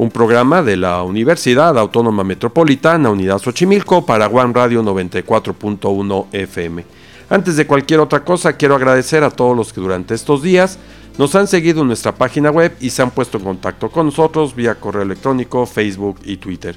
un programa de la Universidad Autónoma Metropolitana, Unidad Xochimilco, para One Radio 94.1 FM. Antes de cualquier otra cosa, quiero agradecer a todos los que durante estos días nos han seguido en nuestra página web y se han puesto en contacto con nosotros vía correo electrónico, Facebook y Twitter.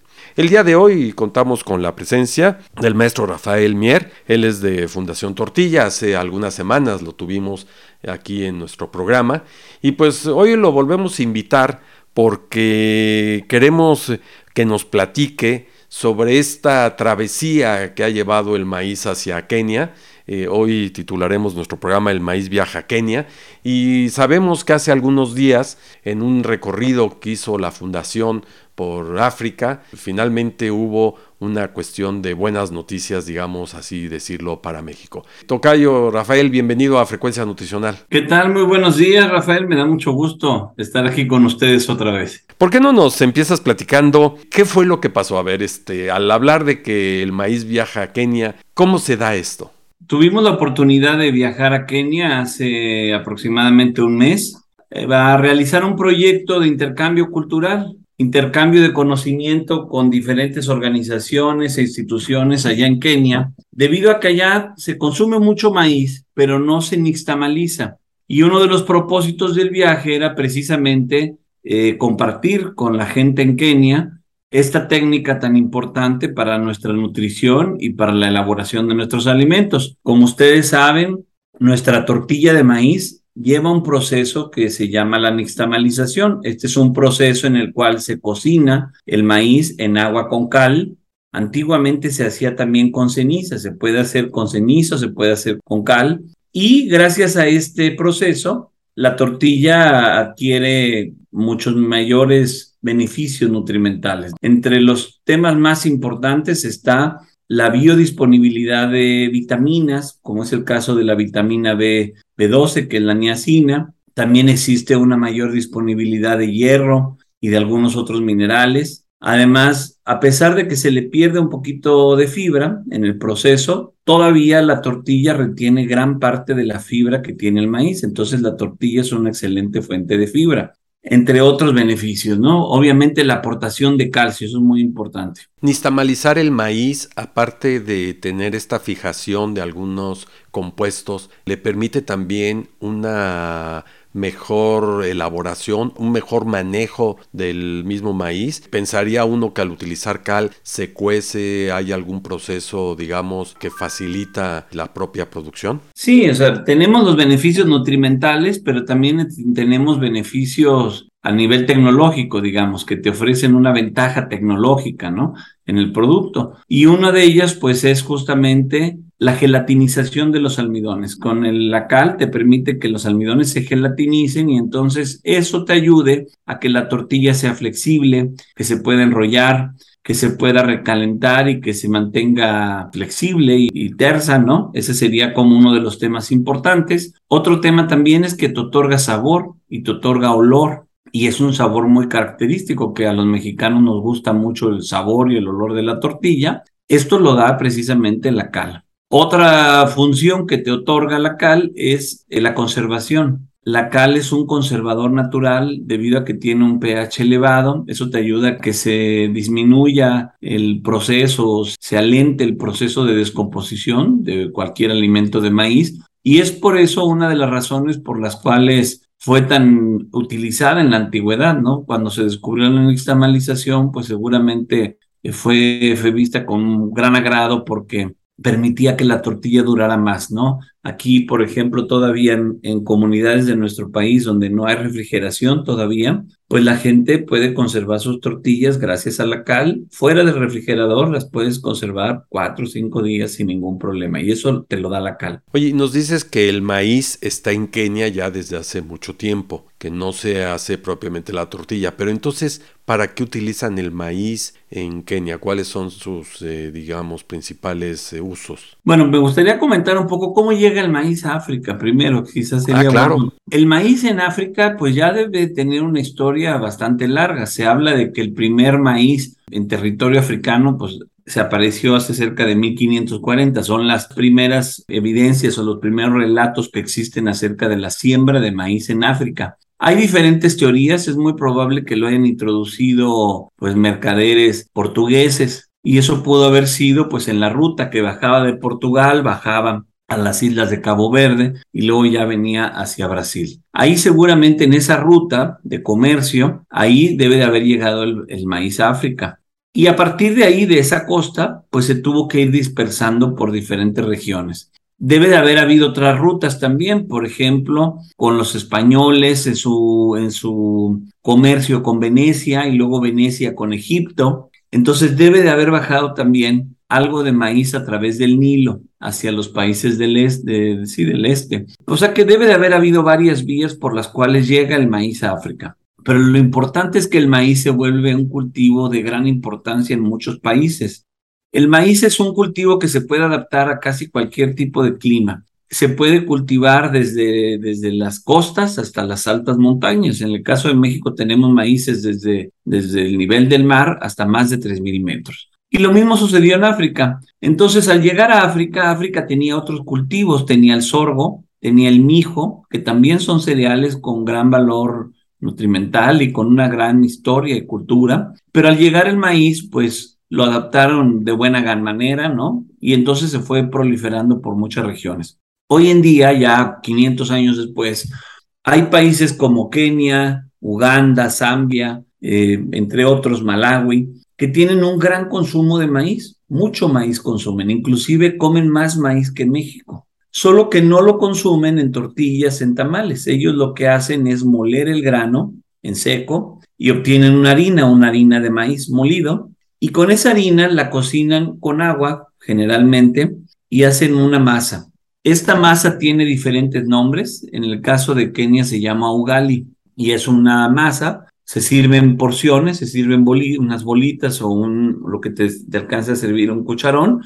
El día de hoy contamos con la presencia del maestro Rafael Mier. Él es de Fundación Tortilla. Hace algunas semanas lo tuvimos aquí en nuestro programa. Y pues hoy lo volvemos a invitar porque queremos que nos platique sobre esta travesía que ha llevado el maíz hacia Kenia. Eh, hoy titularemos nuestro programa El maíz viaja a Kenia y sabemos que hace algunos días en un recorrido que hizo la Fundación por África, finalmente hubo una cuestión de buenas noticias, digamos así decirlo, para México. Tocayo, Rafael, bienvenido a Frecuencia Nutricional. ¿Qué tal? Muy buenos días, Rafael. Me da mucho gusto estar aquí con ustedes otra vez. ¿Por qué no nos empiezas platicando qué fue lo que pasó? A ver, este, al hablar de que el maíz viaja a Kenia, ¿cómo se da esto? Tuvimos la oportunidad de viajar a Kenia hace aproximadamente un mes eh, a realizar un proyecto de intercambio cultural intercambio de conocimiento con diferentes organizaciones e instituciones allá en Kenia, debido a que allá se consume mucho maíz, pero no se nixtamaliza. Y uno de los propósitos del viaje era precisamente eh, compartir con la gente en Kenia esta técnica tan importante para nuestra nutrición y para la elaboración de nuestros alimentos. Como ustedes saben, nuestra tortilla de maíz lleva un proceso que se llama la nixtamalización. Este es un proceso en el cual se cocina el maíz en agua con cal. Antiguamente se hacía también con ceniza, se puede hacer con ceniza, se puede hacer con cal. Y gracias a este proceso, la tortilla adquiere muchos mayores beneficios nutrimentales. Entre los temas más importantes está la biodisponibilidad de vitaminas, como es el caso de la vitamina B, B12, que es la niacina. También existe una mayor disponibilidad de hierro y de algunos otros minerales. Además, a pesar de que se le pierde un poquito de fibra en el proceso, todavía la tortilla retiene gran parte de la fibra que tiene el maíz. Entonces, la tortilla es una excelente fuente de fibra entre otros beneficios, ¿no? Obviamente la aportación de calcio, eso es muy importante. Nistamalizar el maíz, aparte de tener esta fijación de algunos compuestos, le permite también una mejor elaboración, un mejor manejo del mismo maíz. Pensaría uno que al utilizar cal se cuece, hay algún proceso, digamos, que facilita la propia producción. Sí, o sea, tenemos los beneficios nutrimentales, pero también tenemos beneficios a nivel tecnológico, digamos, que te ofrecen una ventaja tecnológica, ¿no? En el producto. Y una de ellas, pues, es justamente la gelatinización de los almidones. Con el, la cal te permite que los almidones se gelatinicen y entonces eso te ayude a que la tortilla sea flexible, que se pueda enrollar, que se pueda recalentar y que se mantenga flexible y, y, tersa, ¿no? Ese sería como uno de los temas importantes. Otro tema también es que te otorga sabor y te otorga olor y es un sabor muy característico que a los mexicanos nos gusta mucho el sabor y el olor de la tortilla. Esto lo da precisamente la cal. Otra función que te otorga la cal es eh, la conservación. La cal es un conservador natural debido a que tiene un pH elevado. Eso te ayuda a que se disminuya el proceso, se alente el proceso de descomposición de cualquier alimento de maíz. Y es por eso una de las razones por las cuales fue tan utilizada en la antigüedad, ¿no? Cuando se descubrió la nixtamalización, pues seguramente fue, fue vista con gran agrado porque permitía que la tortilla durara más, ¿no? Aquí, por ejemplo, todavía en, comunidades de nuestro país donde no hay refrigeración todavía, pues la gente puede conservar sus tortillas gracias a la cal. Fuera del refrigerador las puedes conservar cuatro o cinco días sin ningún problema y eso te lo da la cal. Oye, nos dices que el maíz está en Kenia ya desde hace mucho tiempo, que no se hace propiamente la tortilla, pero entonces, ¿para qué utilizan el maíz en Kenia? ¿Cuáles son sus, eh, digamos, principales eh, usos? Bueno, me gustaría comentar un poco cómo llega el maíz a África primero, quizás sería ah, claro. El maíz en África, pues ya debe tener una historia bastante larga. Se habla de que el primer maíz en territorio africano, pues se apareció hace cerca de 1540. Son las primeras evidencias o los primeros relatos que existen acerca de la siembra de maíz en África. Hay diferentes teorías, es muy probable que lo hayan introducido pues mercaderes portugueses y eso pudo haber sido pues en la ruta que bajaba de Portugal, bajaba a las islas de Cabo Verde y luego ya venía hacia Brasil. Ahí seguramente en esa ruta de comercio, ahí debe de haber llegado el, maíz a África. Y a partir de ahí, de esa costa, pues se tuvo que ir dispersando por diferentes regiones. Debe de haber habido otras rutas también, por ejemplo, con los españoles en su, en su comercio con Venecia y luego Venecia con Egipto. Entonces debe de haber bajado también algo de maíz a través del Nilo hacia los países del este, sí, del este. O sea que debe de haber habido varias vías por las cuales llega el maíz a África. Pero lo importante es que el maíz se vuelve un cultivo de gran importancia en muchos países. El maíz es un cultivo que se puede adaptar a casi cualquier tipo de clima. Se puede cultivar desde, desde las costas hasta las altas montañas. En el caso de México tenemos maíces desde, desde el nivel del mar hasta más de 3.000 metros. Y lo mismo sucedió en África. Entonces, al llegar a África, África tenía otros cultivos, tenía el sorgo, tenía el mijo, que también son cereales con gran valor nutrimental y con una gran historia y cultura. Pero al llegar el maíz, pues lo adaptaron de buena manera, ¿no? Y entonces se fue proliferando por muchas regiones. Hoy en día, ya 500 años después, hay países como Kenia, Uganda, Zambia, eh, entre otros Malawi, que tienen un gran consumo de maíz, mucho maíz consumen, inclusive comen más maíz que México, solo que no lo consumen en tortillas, en tamales. Ellos lo que hacen es moler el grano en seco y obtienen una harina, una harina de maíz molido, y con esa harina la cocinan con agua generalmente y hacen una masa. Esta masa tiene diferentes nombres. En el caso de Kenia se llama ugali y es una masa. Se sirven porciones, se sirven unas bolitas o un, lo que te, te alcanza a servir un cucharón.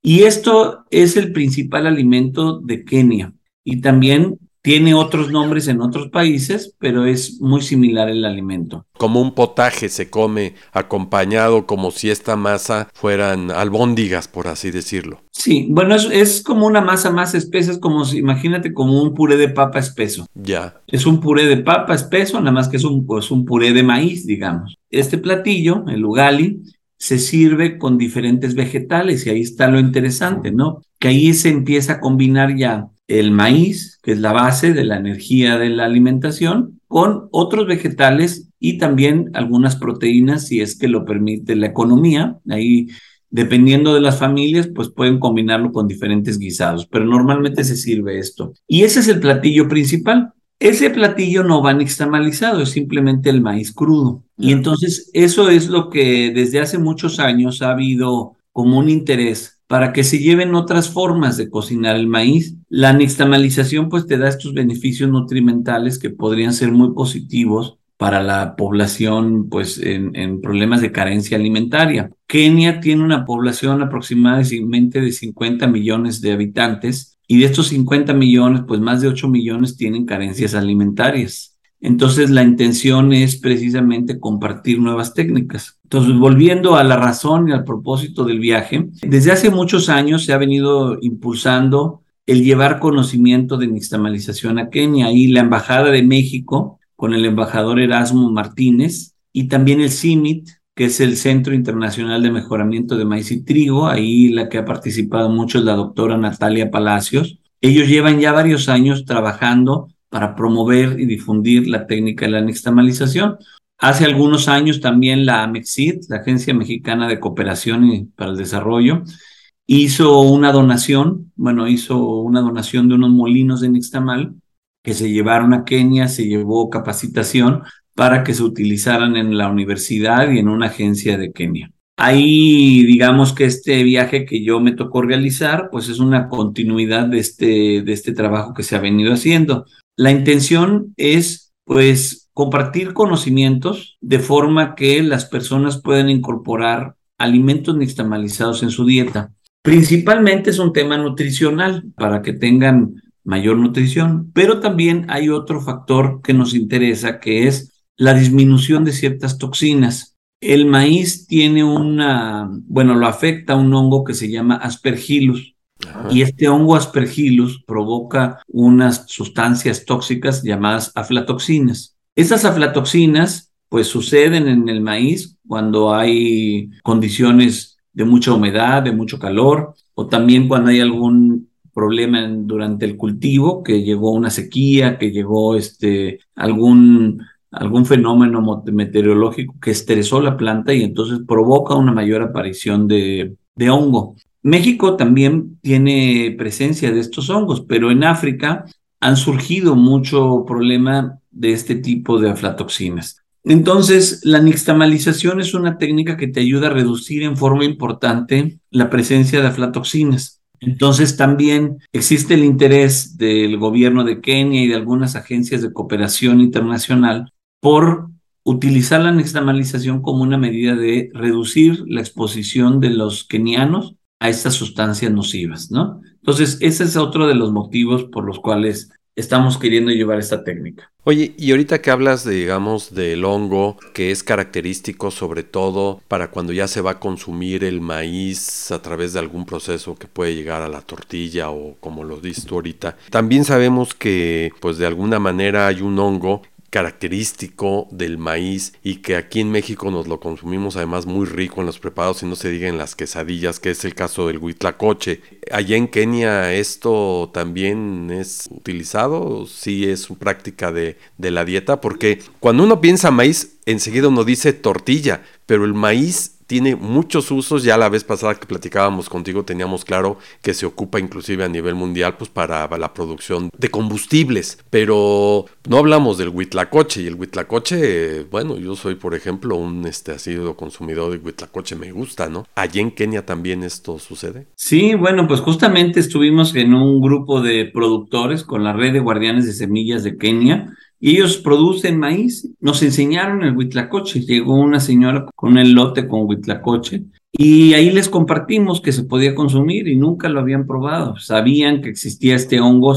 Y esto es el principal alimento de Kenia. Y también tiene otros nombres en otros países, pero es muy similar el alimento. Como un potaje se come acompañado como si esta masa fueran albóndigas, por así decirlo. Sí, bueno, es, como una masa más espesa, es como si, imagínate como un puré de papa espeso. Ya. Es un puré de papa espeso, nada más que es un, pues, un puré de maíz, digamos. Este platillo, el ugali, se sirve con diferentes vegetales y ahí está lo interesante, ¿no? Que ahí se empieza a combinar ya el maíz, que es la base de la energía de la alimentación, con otros vegetales y también algunas proteínas, si es que lo permite la economía. Ahí, dependiendo de las familias, pues pueden combinarlo con diferentes guisados, pero normalmente se sirve esto. Y ese es el platillo principal. Ese platillo no va nixtamalizado, es simplemente el maíz crudo. Y entonces eso es lo que desde hace muchos años ha habido como un interés para que se lleven otras formas de cocinar el maíz. La nixtamalización pues te da estos beneficios nutrimentales que podrían ser muy positivos para la población pues en, problemas de carencia alimentaria. Kenia tiene una población aproximadamente de 50 millones de habitantes y de estos 50 millones pues más de 8 millones tienen carencias alimentarias. Entonces la intención es precisamente compartir nuevas técnicas. Entonces, volviendo a la razón y al propósito del viaje, desde hace muchos años se ha venido impulsando el llevar conocimiento de nixtamalización a Kenia y la Embajada de México con el embajador Erasmo Martínez y también el CIMIT, que es el Centro Internacional de Mejoramiento de Maíz y Trigo, ahí la que ha participado mucho es la doctora Natalia Palacios. Ellos llevan ya varios años trabajando para promover y difundir la técnica de la nixtamalización. Hace algunos años también la AMEXID, la Agencia Mexicana de Cooperación para el Desarrollo, hizo una donación, bueno, hizo una donación de unos molinos de nixtamal que se llevaron a Kenia, se llevó capacitación para que se utilizaran en la universidad y en una agencia de Kenia. Ahí, digamos que este viaje que yo me tocó realizar, pues es una continuidad de este, de este trabajo que se ha venido haciendo. La intención es, pues, compartir conocimientos de forma que las personas puedan incorporar alimentos nixtamalizados en su dieta. Principalmente es un tema nutricional para que tengan mayor nutrición, pero también hay otro factor que nos interesa que es la disminución de ciertas toxinas. El maíz tiene una, bueno, lo afecta un hongo que se llama aspergillus. Y este hongo aspergillus provoca unas sustancias tóxicas llamadas aflatoxinas. Estas aflatoxinas, pues suceden en el maíz cuando hay condiciones de mucha humedad, de mucho calor, o también cuando hay algún problema durante el cultivo, que llegó una sequía, que llegó este, algún algún fenómeno meteorológico que estresó la planta y entonces provoca una mayor aparición de, de hongo. México también tiene presencia de estos hongos, pero en África han surgido mucho problema de este tipo de aflatoxinas. Entonces, la nixtamalización es una técnica que te ayuda a reducir en forma importante la presencia de aflatoxinas. Entonces, también existe el interés del gobierno de Kenia y de algunas agencias de cooperación internacional por utilizar la nixtamalización como una medida de reducir la exposición de los kenianos a estas sustancias nocivas, ¿no? Entonces, ese es otro de los motivos por los cuales estamos queriendo llevar esta técnica. Oye, y ahorita que hablas, de, digamos, del hongo, que es característico sobre todo para cuando ya se va a consumir el maíz a través de algún proceso que puede llegar a la tortilla o como lo dices tú ahorita, también sabemos que pues de alguna manera hay un hongo característico del maíz y que aquí en México nos lo consumimos además muy rico en los preparados y no se diga en las quesadillas, que es el caso del huitlacoche. Allá en Kenia esto también es utilizado, sí es una práctica de, de la dieta, porque cuando uno piensa maíz, enseguida uno dice tortilla, pero el maíz tiene muchos usos. Ya la vez pasada que platicábamos contigo teníamos claro que se ocupa inclusive a nivel mundial pues para la producción de combustibles. Pero no hablamos del huitlacoche y el huitlacoche, bueno, yo soy por ejemplo un este asiduo consumidor de huitlacoche, me gusta, ¿no? Allí en Kenia también esto sucede. Sí, bueno, pues justamente estuvimos en un grupo de productores con la red de guardianes de semillas de Kenia y ellos producen maíz. Nos enseñaron el huitlacoche. Llegó una señora con el lote con huitlacoche y ahí les compartimos que se podía consumir y nunca lo habían probado. Sabían que existía este hongo,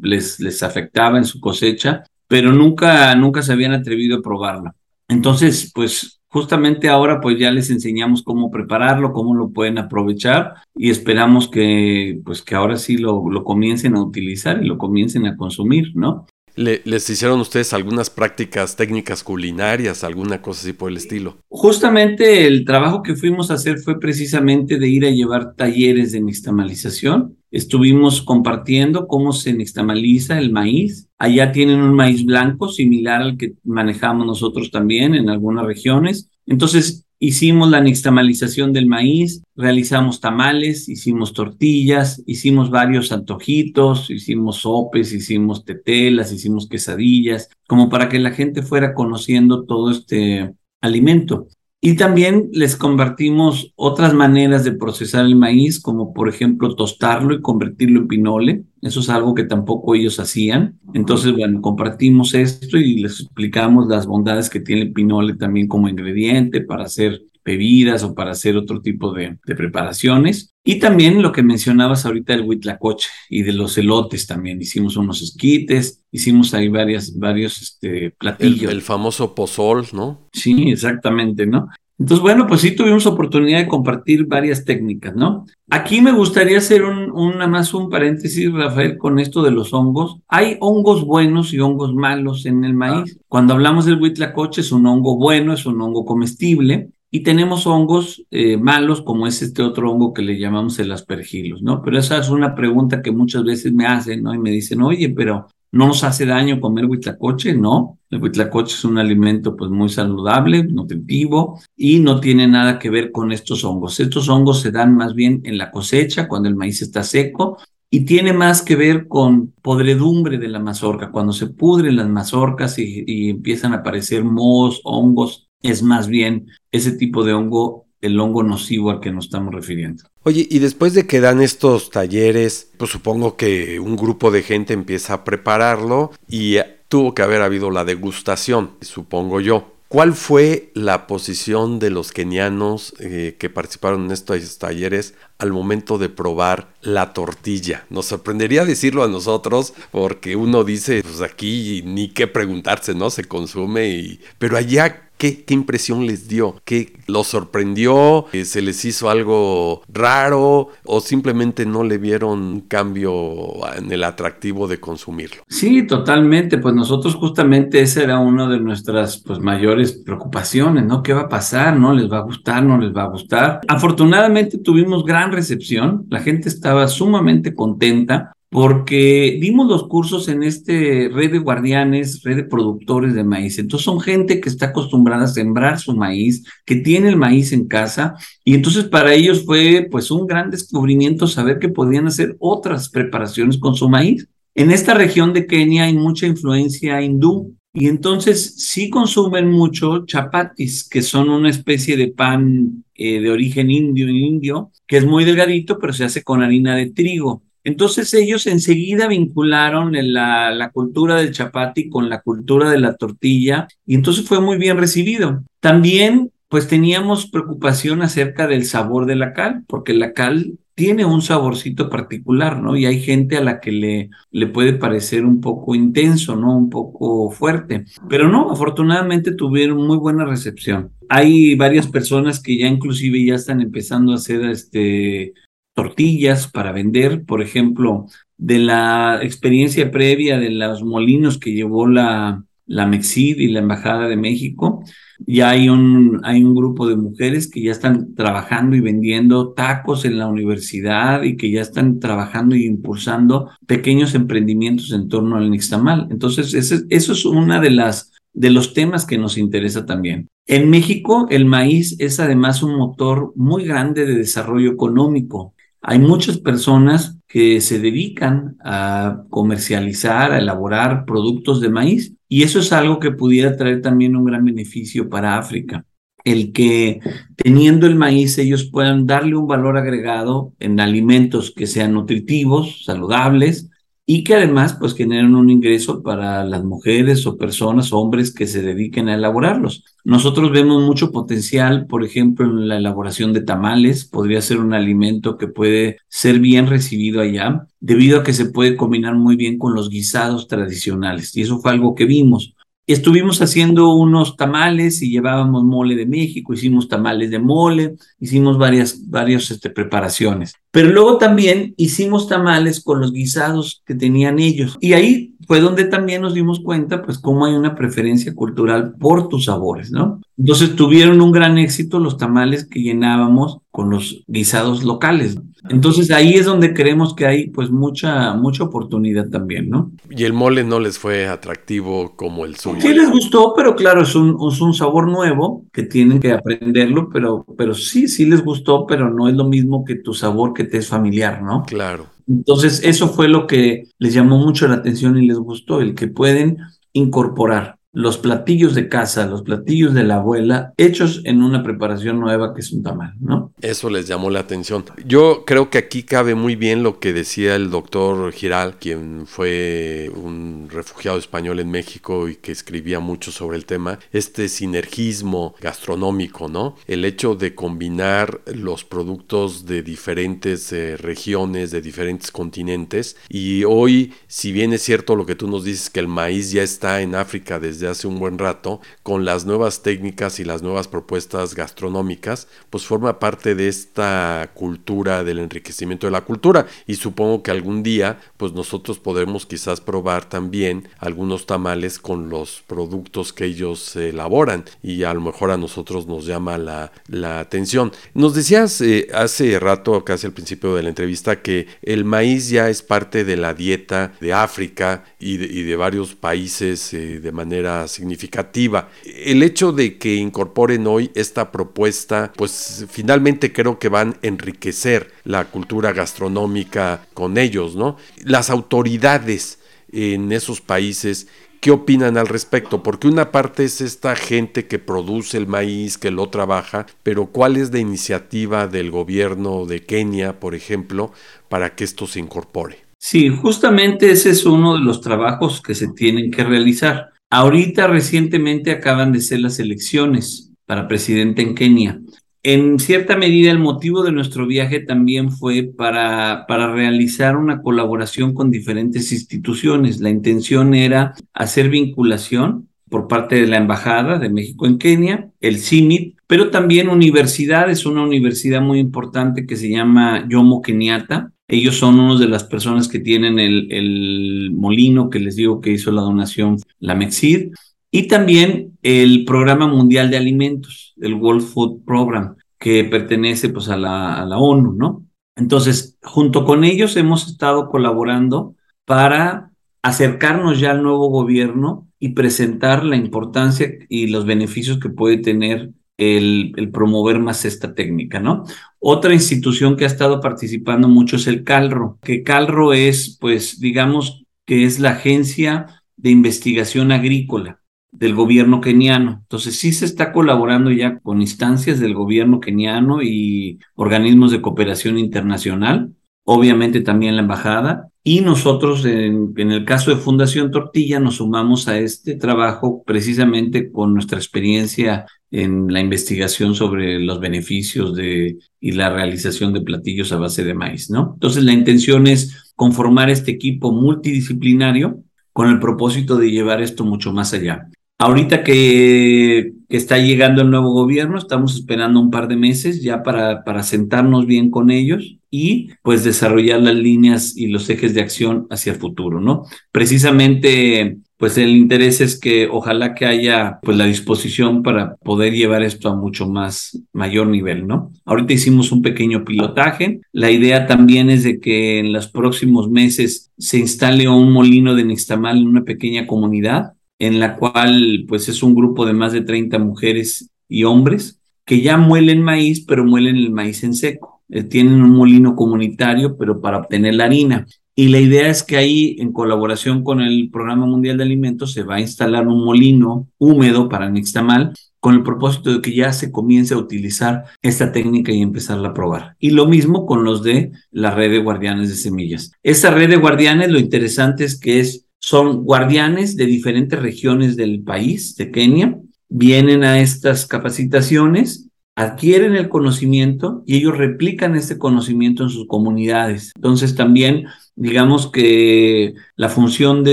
les, les afectaba en su cosecha, pero nunca, nunca se habían atrevido a probarlo. Entonces, pues justamente ahora pues ya les enseñamos cómo prepararlo, cómo lo pueden aprovechar y esperamos que pues que ahora sí lo, lo comiencen a utilizar y lo comiencen a consumir, ¿no? ¿Les hicieron ustedes algunas prácticas técnicas culinarias, alguna cosa así por el estilo? Justamente el trabajo que fuimos a hacer fue precisamente de ir a llevar talleres de nixtamalización. Estuvimos compartiendo cómo se nixtamaliza el maíz. Allá tienen un maíz blanco similar al que manejamos nosotros también en algunas regiones. Entonces Hicimos la nixtamalización del maíz, realizamos tamales, hicimos tortillas, hicimos varios antojitos, hicimos sopes, hicimos tetelas, hicimos quesadillas, como para que la gente fuera conociendo todo este alimento. Y también les convertimos otras maneras de procesar el maíz, como por ejemplo tostarlo y convertirlo en pinole. Eso es algo que tampoco ellos hacían. Entonces, bueno, compartimos esto y les explicamos las bondades que tiene el pinole también como ingrediente para hacer bebidas o para hacer otro tipo de, preparaciones. Y también lo que mencionabas ahorita del huitlacoche y de los elotes también. Hicimos unos esquites, hicimos ahí varias, varios este, platillos. El, el famoso pozol, ¿no? Sí, exactamente, ¿no? Entonces, bueno, pues sí tuvimos oportunidad de compartir varias técnicas, ¿no? Aquí me gustaría hacer un, una más un paréntesis, Rafael, con esto de los hongos. Hay hongos buenos y hongos malos en el maíz. Cuando hablamos del huitlacoche es un hongo bueno, es un hongo comestible, y tenemos hongos eh, malos, como es este otro hongo que le llamamos el aspergillus, ¿no? Pero esa es una pregunta que muchas veces me hacen, ¿no? Y me dicen, oye, pero ¿No nos hace daño comer huitlacoche? No. El huitlacoche es un alimento pues muy saludable, nutritivo y no tiene nada que ver con estos hongos. Estos hongos se dan más bien en la cosecha, cuando el maíz está seco y tiene más que ver con podredumbre de la mazorca. Cuando se pudren las mazorcas y empiezan a aparecer mohos, hongos, es más bien ese tipo de hongo el hongo nocivo al que nos estamos refiriendo. Oye, y después de que dan estos talleres, pues supongo que un grupo de gente empieza a prepararlo y tuvo que haber habido la degustación, supongo yo. ¿Cuál fue la posición de los kenianos eh, que participaron en estos talleres al momento de probar la tortilla? Nos sorprendería decirlo a nosotros porque uno dice, pues aquí ni qué preguntarse, ¿no? Se consume y... Pero allá ¿Qué, impresión les dio? ¿Qué los sorprendió? ¿Se les hizo algo raro? ¿O simplemente no le vieron un cambio en el atractivo de consumirlo? Sí, totalmente. Pues nosotros justamente esa era una de nuestras pues, mayores preocupaciones, ¿no? ¿Qué va a pasar? ¿No les va a gustar? ¿No les va a gustar? Afortunadamente tuvimos gran recepción. La gente estaba sumamente contenta porque dimos los cursos en este red de guardianes, red de productores de maíz. Entonces son gente que está acostumbrada a sembrar su maíz, que tiene el maíz en casa, y entonces para ellos fue pues un gran descubrimiento saber que podían hacer otras preparaciones con su maíz. En esta región de Kenia hay mucha influencia hindú, y entonces sí consumen mucho chapatis, que son una especie de pan eh, de origen indio, indio, que es muy delgadito, pero se hace con harina de trigo. Entonces ellos enseguida vincularon la, cultura del chapati con la cultura de la tortilla y entonces fue muy bien recibido. También pues teníamos preocupación acerca del sabor de la cal, porque la cal tiene un saborcito particular, ¿no? Y hay gente a la que le, le puede parecer un poco intenso, ¿no? Un poco fuerte. Pero no, afortunadamente tuvieron muy buena recepción. Hay varias personas que ya inclusive ya están empezando a hacer este tortillas para vender, por ejemplo, de la experiencia previa de los molinos que llevó la, la Mexid y la Embajada de México, ya hay un, hay un grupo de mujeres que ya están trabajando y vendiendo tacos en la universidad y que ya están trabajando y impulsando pequeños emprendimientos en torno al nixtamal. Entonces, eso es una de las de los temas que nos interesa también. En México, el maíz es además un motor muy grande de desarrollo económico. Hay muchas personas que se dedican a comercializar, a elaborar productos de maíz y eso es algo que pudiera traer también un gran beneficio para África. El que teniendo el maíz ellos puedan darle un valor agregado en alimentos que sean nutritivos, saludables, y que además pues generen un ingreso para las mujeres o personas, hombres que se dediquen a elaborarlos. Nosotros vemos mucho potencial, por ejemplo, en la elaboración de tamales, podría ser un alimento que puede ser bien recibido allá, debido a que se puede combinar muy bien con los guisados tradicionales, y eso fue algo que vimos. Estuvimos haciendo unos tamales y llevábamos mole de México, hicimos tamales de mole, hicimos varias, varias este, preparaciones. Pero luego también hicimos tamales con los guisados que tenían ellos. Y ahí fue donde también nos dimos cuenta, pues, cómo hay una preferencia cultural por tus sabores, ¿no? Entonces tuvieron un gran éxito los tamales que llenábamos con los guisados locales. Entonces ahí es donde creemos que hay pues mucha mucha oportunidad también, ¿no? Y el mole no les fue atractivo como el suyo. Sí les gustó, pero claro, es un, es un sabor nuevo que tienen que aprenderlo, pero, pero sí, sí les gustó, pero no es lo mismo que tu sabor que te es familiar, ¿no? Claro. Entonces eso fue lo que les llamó mucho la atención y les gustó, el que pueden incorporar los platillos de casa, los platillos de la abuela, hechos en una preparación nueva que es un tamal, ¿no? Eso les llamó la atención. Yo creo que aquí cabe muy bien lo que decía el doctor Giral, quien fue un refugiado español en México y que escribía mucho sobre el tema, este sinergismo gastronómico, ¿no? El hecho de combinar los productos de diferentes eh, regiones, de diferentes continentes, y hoy, si bien es cierto lo que tú nos dices, que el maíz ya está en África desde desde hace un buen rato, con las nuevas técnicas y las nuevas propuestas gastronómicas, pues forma parte de esta cultura del enriquecimiento de la cultura y supongo que algún día pues nosotros podremos quizás probar también algunos tamales con los productos que ellos elaboran y a lo mejor a nosotros nos llama la, la atención. Nos decías eh, hace rato, casi al principio de la entrevista, que el maíz ya es parte de la dieta de África y de, varios países eh, de manera significativa. El hecho de que incorporen hoy esta propuesta, pues finalmente creo que van a enriquecer la cultura gastronómica con ellos, ¿no? Las autoridades en esos países ¿Qué opinan al respecto? Porque una parte es esta gente que produce el maíz, que lo trabaja, pero ¿cuál es la iniciativa del gobierno de Kenia, por ejemplo, para que esto se incorpore? Sí, justamente ese es uno de los trabajos que se tienen que realizar. Ahorita recientemente acaban de ser las elecciones para presidente en Kenia. En cierta medida el motivo de nuestro viaje también fue para, para realizar una colaboración con diferentes instituciones. La intención era hacer vinculación por parte de la Embajada de México en Kenia, el CIMIT, pero también universidades, una universidad muy importante que se llama Yomo Kenyatta, ellos son unos de las personas que tienen el, molino que les digo que hizo la donación, la Mexid, y también el Programa Mundial de Alimentos, el World Food Program, que pertenece pues a la, a la ONU, ¿no? Entonces, junto con ellos hemos estado colaborando para acercarnos ya al nuevo gobierno y presentar la importancia y los beneficios que puede tener el, promover más esta técnica, ¿no? Otra institución que ha estado participando mucho es el CALRO, que CALRO es, pues, digamos que es la agencia de investigación agrícola del gobierno keniano. Entonces sí se está colaborando ya con instancias del gobierno keniano y organismos de cooperación internacional, obviamente también la embajada, y nosotros, en, el caso de Fundación Tortilla, nos sumamos a este trabajo precisamente con nuestra experiencia en la investigación sobre los beneficios de, y la realización de platillos a base de maíz, ¿no? Entonces, la intención es conformar este equipo multidisciplinario con el propósito de llevar esto mucho más allá. Ahorita que, está llegando el nuevo gobierno, estamos esperando un par de meses ya para, para sentarnos bien con ellos y pues desarrollar las líneas y los ejes de acción hacia el futuro, ¿no? Precisamente pues el interés es que ojalá que haya pues la disposición para poder llevar esto a mucho más mayor nivel, ¿no? Ahorita hicimos un pequeño pilotaje. La idea también es de que en los próximos meses se instale un molino de nixtamal en una pequeña comunidad en la cual pues es un grupo de más de 30 mujeres y hombres que ya muelen maíz, pero muelen el maíz en seco. Eh, tienen un molino comunitario, pero para obtener la harina. Y la idea es que ahí, en colaboración con el Programa Mundial de Alimentos, se va a instalar un molino húmedo para nixtamal con el propósito de que ya se comience a utilizar esta técnica y empezarla a probar. Y lo mismo con los de la red de guardianes de semillas. Esta red de guardianes, lo interesante es que es son guardianes de diferentes regiones del país, de Kenia, vienen a estas capacitaciones, adquieren el conocimiento y ellos replican este conocimiento en sus comunidades. Entonces también digamos que la función de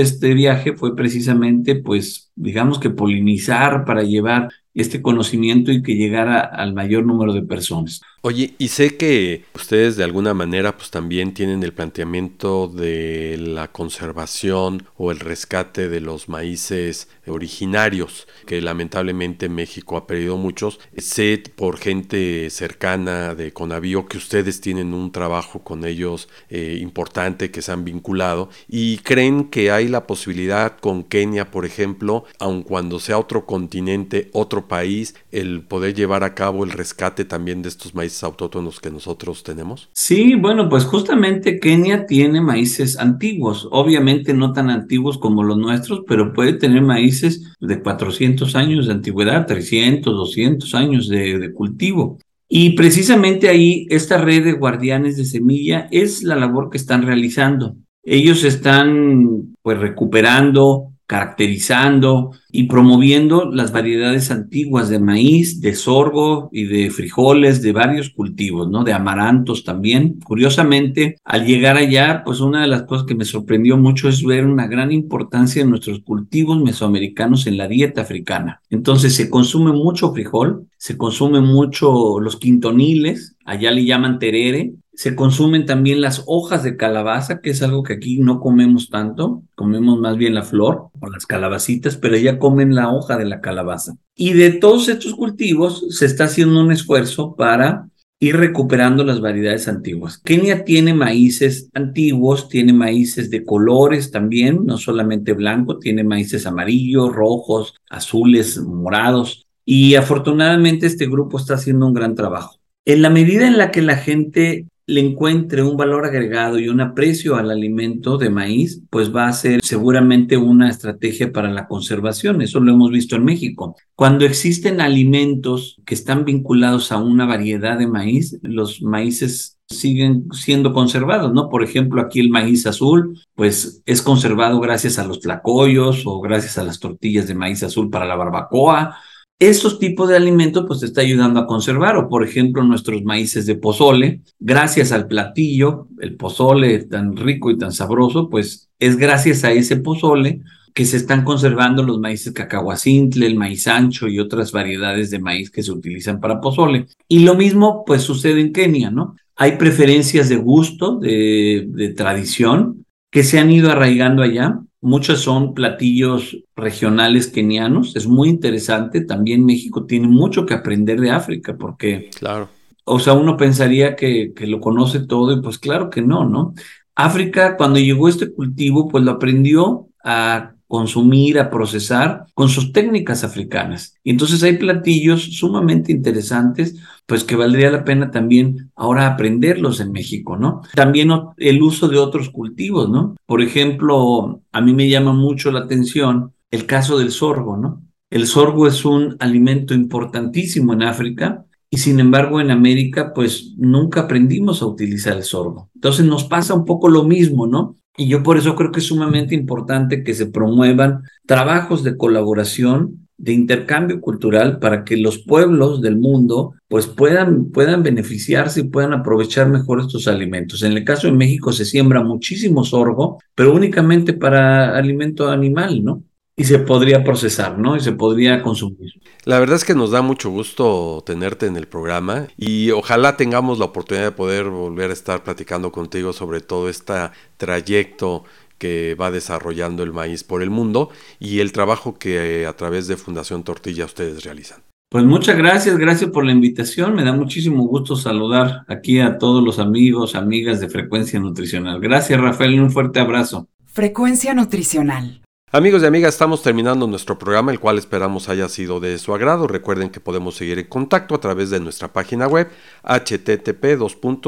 este viaje fue precisamente, pues, digamos que polinizar para llevar este conocimiento y que llegara al mayor número de personas. Oye, y sé que ustedes de alguna manera pues también tienen el planteamiento de la conservación o el rescate de los maíces originarios, que lamentablemente México ha perdido muchos. Sé por gente cercana de Conavío que ustedes tienen un trabajo con ellos eh, importante, que se han vinculado y creen que hay la posibilidad con Kenia, por ejemplo, aun cuando sea otro continente, otro país, el poder llevar a cabo el rescate también de estos maíces autóctonos que nosotros tenemos? Sí, bueno, pues justamente Kenia tiene maíces antiguos, obviamente no tan antiguos como los nuestros, pero puede tener maíces de 400 años de antigüedad, 300, 200 años de, de cultivo. Y precisamente ahí esta red de guardianes de semilla es la labor que están realizando. Ellos están pues recuperando caracterizando y promoviendo las variedades antiguas de maíz, de sorgo y de frijoles, de varios cultivos, ¿no? De amarantos también. Curiosamente, al llegar allá, pues una de las cosas que me sorprendió mucho es ver una gran importancia de nuestros cultivos mesoamericanos en la dieta africana. Entonces se consume mucho frijol, se consume mucho los quintoniles, allá le llaman terere, se consumen también las hojas de calabaza, que es algo que aquí no comemos tanto, comemos más bien la flor o las calabacitas, pero ya comen la hoja de la calabaza. Y de todos estos cultivos se está haciendo un esfuerzo para ir recuperando las variedades antiguas. Kenia tiene maíces antiguos, tiene maíces de colores también, no solamente blanco, tiene maíces amarillos, rojos, azules, morados. Y afortunadamente este grupo está haciendo un gran trabajo. En la medida en la que la gente le encuentre un valor agregado y un aprecio al alimento de maíz, pues va a ser seguramente una estrategia para la conservación. Eso lo hemos visto en México. Cuando existen alimentos que están vinculados a una variedad de maíz, los maíces siguen siendo conservados, ¿no? Por ejemplo, aquí el maíz azul, pues es conservado gracias a los tlacoyos o gracias a las tortillas de maíz azul para la barbacoa estos tipos de alimentos pues te está ayudando a conservar o por ejemplo nuestros maíces de pozole, gracias al platillo, el pozole tan rico y tan sabroso, pues es gracias a ese pozole que se están conservando los maíces cacahuacintle, el maíz ancho y otras variedades de maíz que se utilizan para pozole. Y lo mismo pues sucede en Kenia, ¿no? Hay preferencias de gusto, de, de tradición, que se han ido arraigando allá Muchos son platillos regionales kenianos. Es muy interesante. También México tiene mucho que aprender de África porque, claro. o sea, uno pensaría que, que lo conoce todo y pues claro que no, ¿no? África, cuando llegó este cultivo, pues lo aprendió a consumir, a procesar con sus técnicas africanas. Y entonces hay platillos sumamente interesantes, pues que valdría la pena también ahora aprenderlos en México, ¿no? También el uso de otros cultivos, ¿no? Por ejemplo, a mí me llama mucho la atención el caso del sorgo, ¿no? El sorgo es un alimento importantísimo en África y sin embargo en América pues nunca aprendimos a utilizar el sorgo. Entonces nos pasa un poco lo mismo, ¿no? Y yo por eso creo que es sumamente importante que se promuevan trabajos de colaboración, de intercambio cultural para que los pueblos del mundo pues puedan, puedan beneficiarse y puedan aprovechar mejor estos alimentos. En el caso de México se siembra muchísimo sorgo, pero únicamente para alimento animal, ¿no? Y se podría procesar, ¿no? Y se podría consumir. La verdad es que nos da mucho gusto tenerte en el programa y ojalá tengamos la oportunidad de poder volver a estar platicando contigo sobre todo este trayecto que va desarrollando el maíz por el mundo y el trabajo que a través de Fundación Tortilla ustedes realizan. Pues muchas gracias, gracias por la invitación. Me da muchísimo gusto saludar aquí a todos los amigos, amigas de Frecuencia Nutricional. Gracias, Rafael, un fuerte abrazo. Frecuencia Nutricional. Amigos y amigas, estamos terminando nuestro programa, el cual esperamos haya sido de su agrado. Recuerden que podemos seguir en contacto a través de nuestra página web http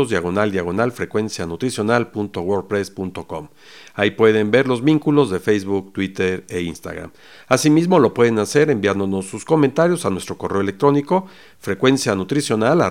diagonal diagonal frecuencia nutricional.wordpress.com. Ahí pueden ver los vínculos de Facebook, Twitter e Instagram. Asimismo, lo pueden hacer enviándonos sus comentarios a nuestro correo electrónico frecuencia nutricional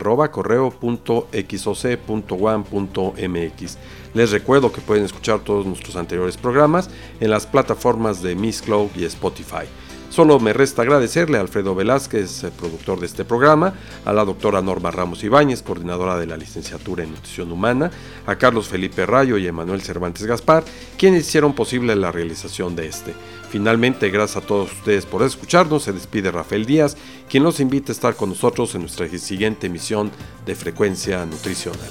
les recuerdo que pueden escuchar todos nuestros anteriores programas en las plataformas de Miss Cloud y Spotify. Solo me resta agradecerle a Alfredo Velázquez, productor de este programa, a la doctora Norma Ramos Ibáñez, coordinadora de la licenciatura en Nutrición Humana, a Carlos Felipe Rayo y Emanuel Cervantes Gaspar, quienes hicieron posible la realización de este. Finalmente, gracias a todos ustedes por escucharnos, se despide Rafael Díaz, quien nos invita a estar con nosotros en nuestra siguiente emisión de Frecuencia Nutricional.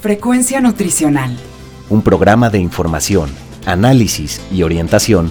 Frecuencia Nutricional. Un programa de información, análisis y orientación